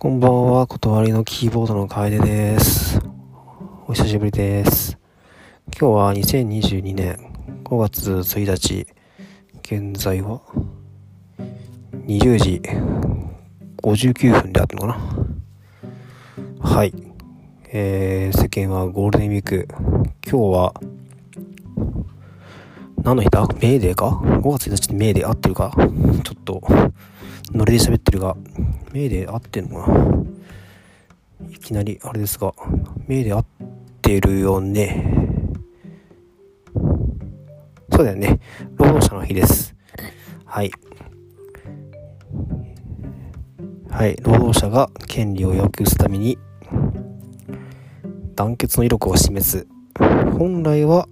こんばんは、断りのキーボードの楓です。お久しぶりです。今日は2022年5月1日、現在は20時59分であったのかなはい。えー、世間はゴールデンウィーク。今日は、何の日だ？メーデーか ?5 月1日でメーデー合ってるか？ちょっと、ノリで喋ってるが、メーデー合ってんのかな？いきなりあれですが、メーデー合ってるよね。そうだよね。労働者の日です。はい。はい。労働者が権利を要求するために、団結の威力を示す。本来は、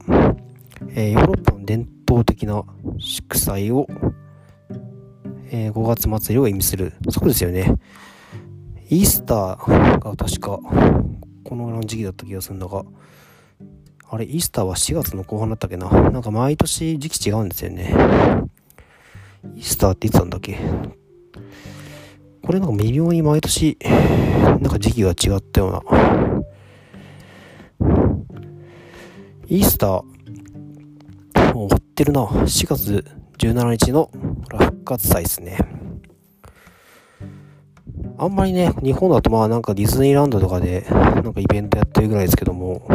えー、ヨーロッパの伝統的な祝祭をえー、5月祭りを意味する。そうですよね。イースターが確か、この時期だった気がするんだが、あれ、イースターは4月の後半だったっけな。なんか毎年時期違うんですよね。イースターって言ってたんだっけこれなんか微妙に毎年、なんか時期が違ったような。イースター、終わってるな。4月17日の活祭ですね。あんまりね、日本だとまあなんかディズニーランドとかでなんかイベントやってるぐらいですけども、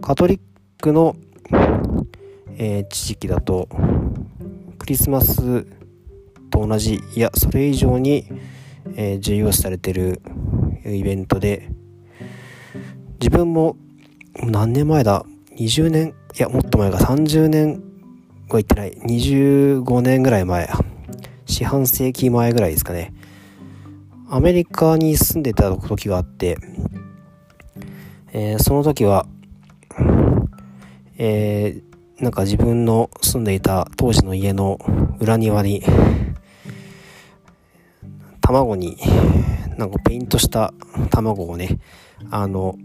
カトリックの、えー、地域だと、クリスマスと同じ、いや、それ以上に、えー、重要視されてるイベントで、自分も何年前だ ?20 年、いや、もっと前が30年は言ってない。25年ぐらい前。四半世紀前ぐらいですかね。アメリカに住んでた時があって、えー、その時は、えー、なんか自分の住んでいた当時の家の裏庭に、卵に、なんかペイントした卵をね、あの、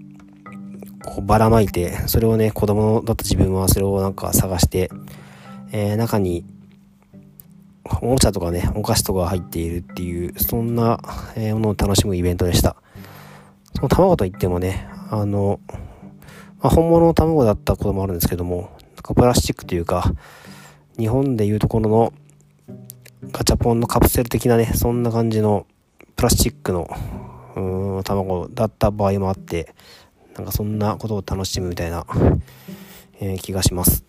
こうばらまいて、それをね、子供だった自分はそれをなんか探して、えー、中におもちゃとかね、お菓子とか入っているっていう、そんなものを楽しむイベントでした。その卵といってもね、あの、まあ、本物の卵だったこともあるんですけども、なんかプラスチックというか、日本でいうところのガチャポンのカプセル的なね、そんな感じのプラスチックのうん卵だった場合もあって、なんかそんなことを楽しむみたいな、えー、気がします。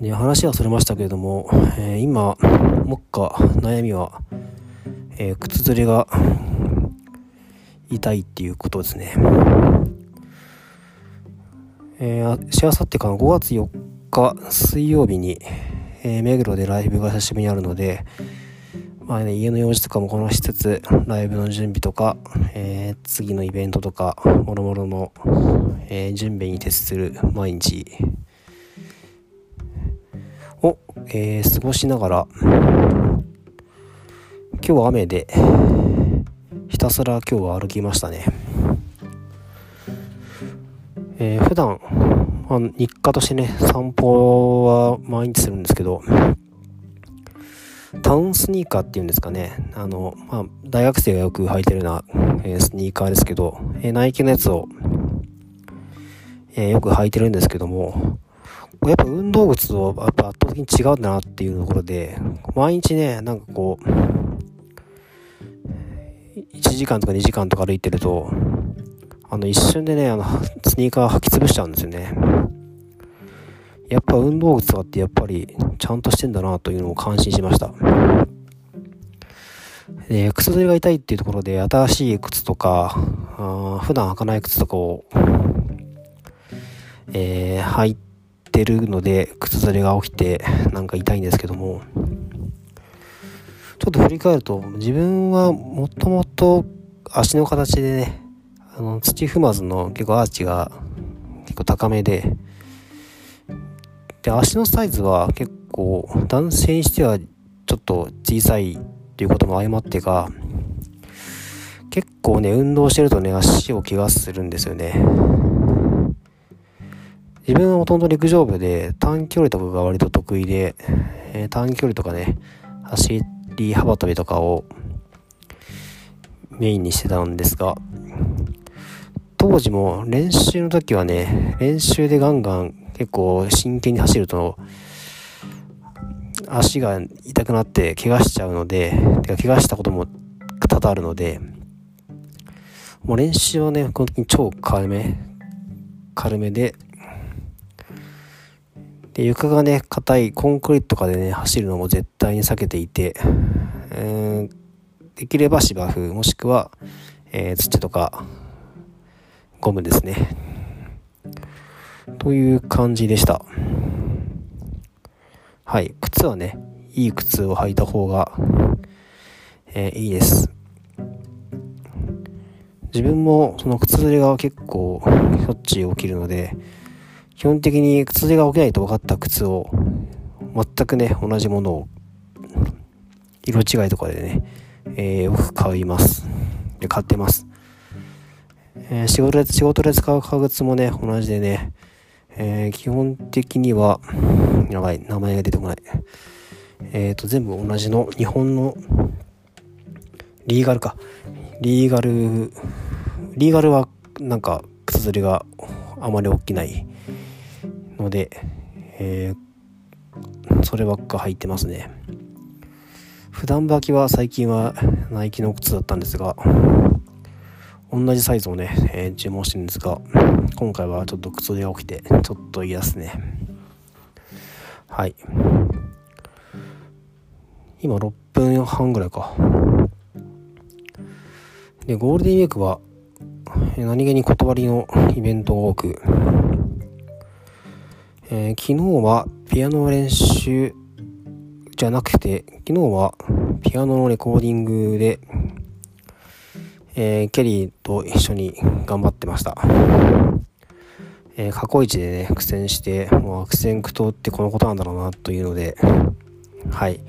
で話はそれましたけれども、えー、今目下悩みは、えー、靴ずれが痛いっていうことですね。えー、しあさってかの5月4日水曜日に、えー、目黒でライブが久しぶりにあるので、まあね、家の用事とかもこなしつつライブの準備とか、えー、次のイベントとかもろもろの、え、準備に徹する毎日、えー、過ごしながら今日は雨でひたすら今日は歩きましたね、えー、普段、あ、日課としてね散歩は毎日するんですけどタウンスニーカーっていうんですかね。あの、まあ、大学生がよく履いてるような、えー、スニーカーですけど、えー、ナイキのやつを、えー、よく履いてるんですけどもやっぱ運動靴とやっぱ圧倒的に違うんだなっていうところで、毎日ね、なんかこう、1時間とか2時間とか歩いてると、あの一瞬でね、あの、スニーカー履き潰しちゃうんですよね。やっぱ運動靴とかってやっぱりちゃんとしてんだなというのを感心しました。で、靴取りが痛いっていうところで、新しい靴とか、あ普段履かない靴とかを、えー、履いてるので靴ずれが起きてなんか痛いんですけども。ちょっと振り返ると自分はもともと足の形でねあの土踏まずの結構アーチが結構高めでで足のサイズは結構男性にしてはちょっと小さいっていうことも相まってか結構ね運動してるとね足を怪我するんですよね。自分はほとんど陸上部で短距離とかが割と得意で、えー、短距離とかね、走り幅跳びとかを、メインにしてたんですが、当時も練習の時はね、練習でガンガン結構真剣に走ると、足が痛くなって怪我しちゃうので、てか怪我したことも多々あるので、もう練習はね、この時に超軽め、軽めで、で、床がね、硬いコンクリートとかでね、走るのも絶対に避けていて、えー、できれば芝生、もしくは、えー、土とか、ゴムですね。という感じでした。はい。靴はね、いい靴を履いた方が、えー、いいです。自分もその靴ずれが結構しょっちゅう起きるので、基本的に靴ずれが起きないと分かった靴を全くね、同じものを色違いとかでね、えー、よく買います。で、買ってます。えー、仕事で、仕事で使う革靴もね、同じでね、えー、基本的には、やばい、名前が出てこない。えっ、と、全部同じの、日本の、リーガルか。リーガル、リーガルはなんか靴ずれがあまり起きないので、えー、そればっか履いてますね。普段履きは最近はナイキの靴だったんですが、同じサイズをね、えー、注文してるんですが、今回はちょっと靴で起きて、ちょっと嫌ですね。はい。今6分半ぐらいか。で、ゴールデンウィークは、何気に断りのイベントが多く、えー、昨日はピアノの練習じゃなくて、昨日はピアノのレコーディングで、えー、ケリーと一緒に頑張ってました。えー、過去一でね、苦戦して、もう悪戦苦闘ってこのことなんだろうなというので、はい。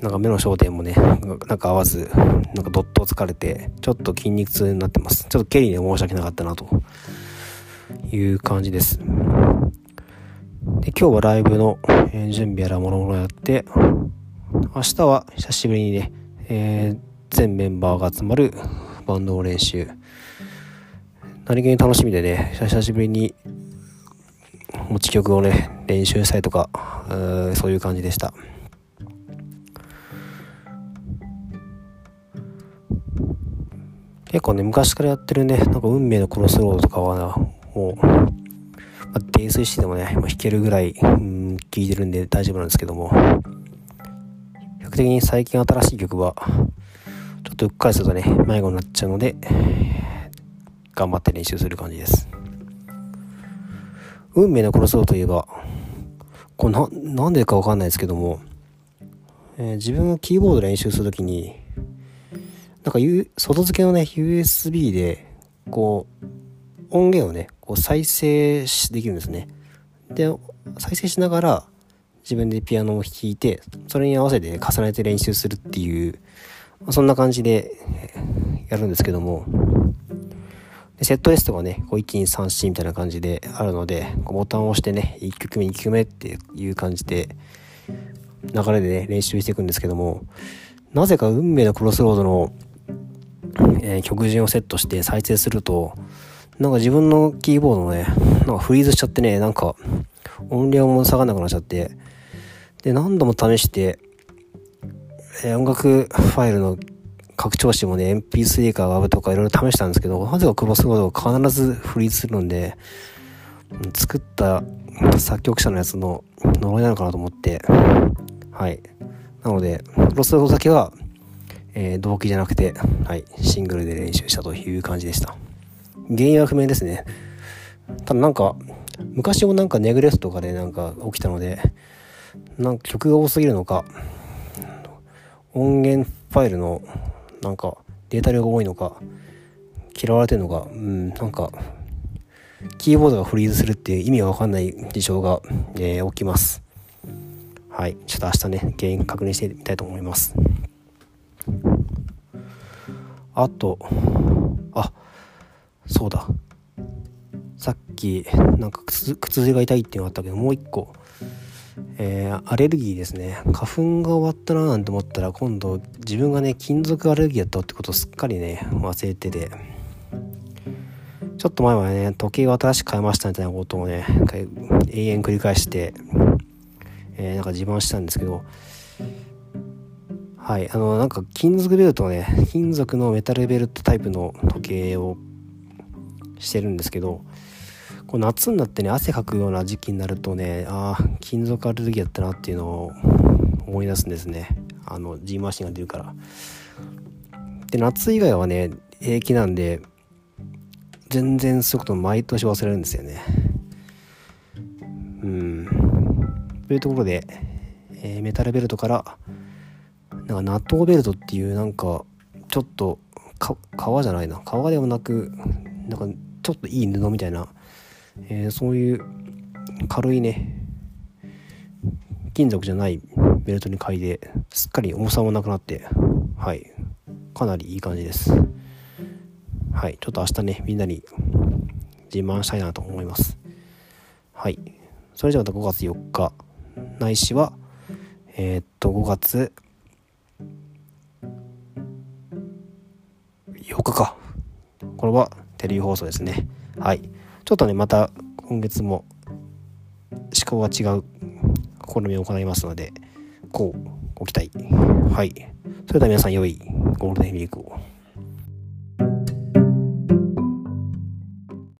なんか目の焦点もね、なんか合わず、なんかどっと疲れて、ちょっと筋肉痛になってます。ちょっとケリーに申し訳なかったなという感じです。で、今日はライブの、準備やらもろもろやって、明日は久しぶりにね、えー全メンバーが集まるバンドの練習。何気に楽しみでね久しぶりに持ち曲をね練習したりとかそういう感じでした。結構ね昔からやってるねなんか運命のクロスロードとかはなもう、泥酔してでもね、まあ、弾けるぐらい、うん、聴いてるんで大丈夫なんですけども比較的に最近新しい曲はちょっとうっかりするとね、迷子になっちゃうので、頑張って練習する感じです。運命のクロスオーといえば、これな、なんでかわかんないですけども、えー、自分がキーボード練習するときに、なんか、U、外付けのね、USB で、こう、音源をね、こう再生できるんですね。で、再生しながら、自分でピアノを弾いて、それに合わせて重ねて練習するっていうそんな感じでやるんですけども、セットリストがね、こう1234みたいな感じであるので、こうボタンを押してね、1曲目、2曲目っていう感じで、流れでね、練習していくんですけども、なぜか運命のクロスロードの、えー、曲順をセットして再生すると、なんか自分のキーボードのね、なんかフリーズしちゃってね、なんか音量も下がんなくなっちゃって、で、何度も試して、え音楽ファイルの拡張子もね、MP3 か WAV とかいろいろ試したんですけど、なぜかクロスコードが必ずフリーズするんで、作った作曲者のやつの呪いなのかなと思って、はい。なので、クロスコードだけは、えー、同期じゃなくて、はい、シングルで練習したという感じでした。原因は不明ですね。ただなんか、昔もなんかネグレスとかでなんか起きたので、なんか曲が多すぎるのか、音源ファイルのなんかデータ量が多いのか嫌われてるのかうんなんかキーボードがフリーズするっていう意味がわかんない事象が、えー、起きますはいちょっと明日ね原因確認してみたいと思いますあとあそうだ。さっきなんか靴靴が痛いっていうのがあったけどもう一個。えー、アレルギーですね。花粉が終わったななんて思ったら、今度自分がね、金属アレルギーだったってことをすっかりね、忘れてて、ちょっと前はね、時計を新しく買いましたみたいなことをね、永遠繰り返して、えー、なんか自慢したんですけど、はい、あの、なんか金属ベルトね、金属のメタルベルトタイプの時計をしてるんですけど、こう夏になってね、汗かくような時期になるとね、ああ、金属アレルギーやったなっていうのを思い出すんですね。あの、G マシンが出るから。で、夏以外はね、平気なんで、全然そういうこと毎年忘れるんですよね。うん。というところで、えー、メタルベルトから、なんか納豆ベルトっていうなんか、ちょっと、革じゃないな。革でもなく、なんかちょっといい布みたいな。えー、そういう軽いね金属じゃないベルトに嗅いですっかり重さもなくなってはい。かなりいい感じです。はい。ちょっと明日ねみんなに自慢したいなと思います。はい。それじゃあまた5月4日。ないしはえー、っと5月4日か。これはテレビ放送ですねはいちょっとね、また今月も思考が違う試みを行いますので、こうご期待。はい。それでは皆さん良いゴールデンウィークを。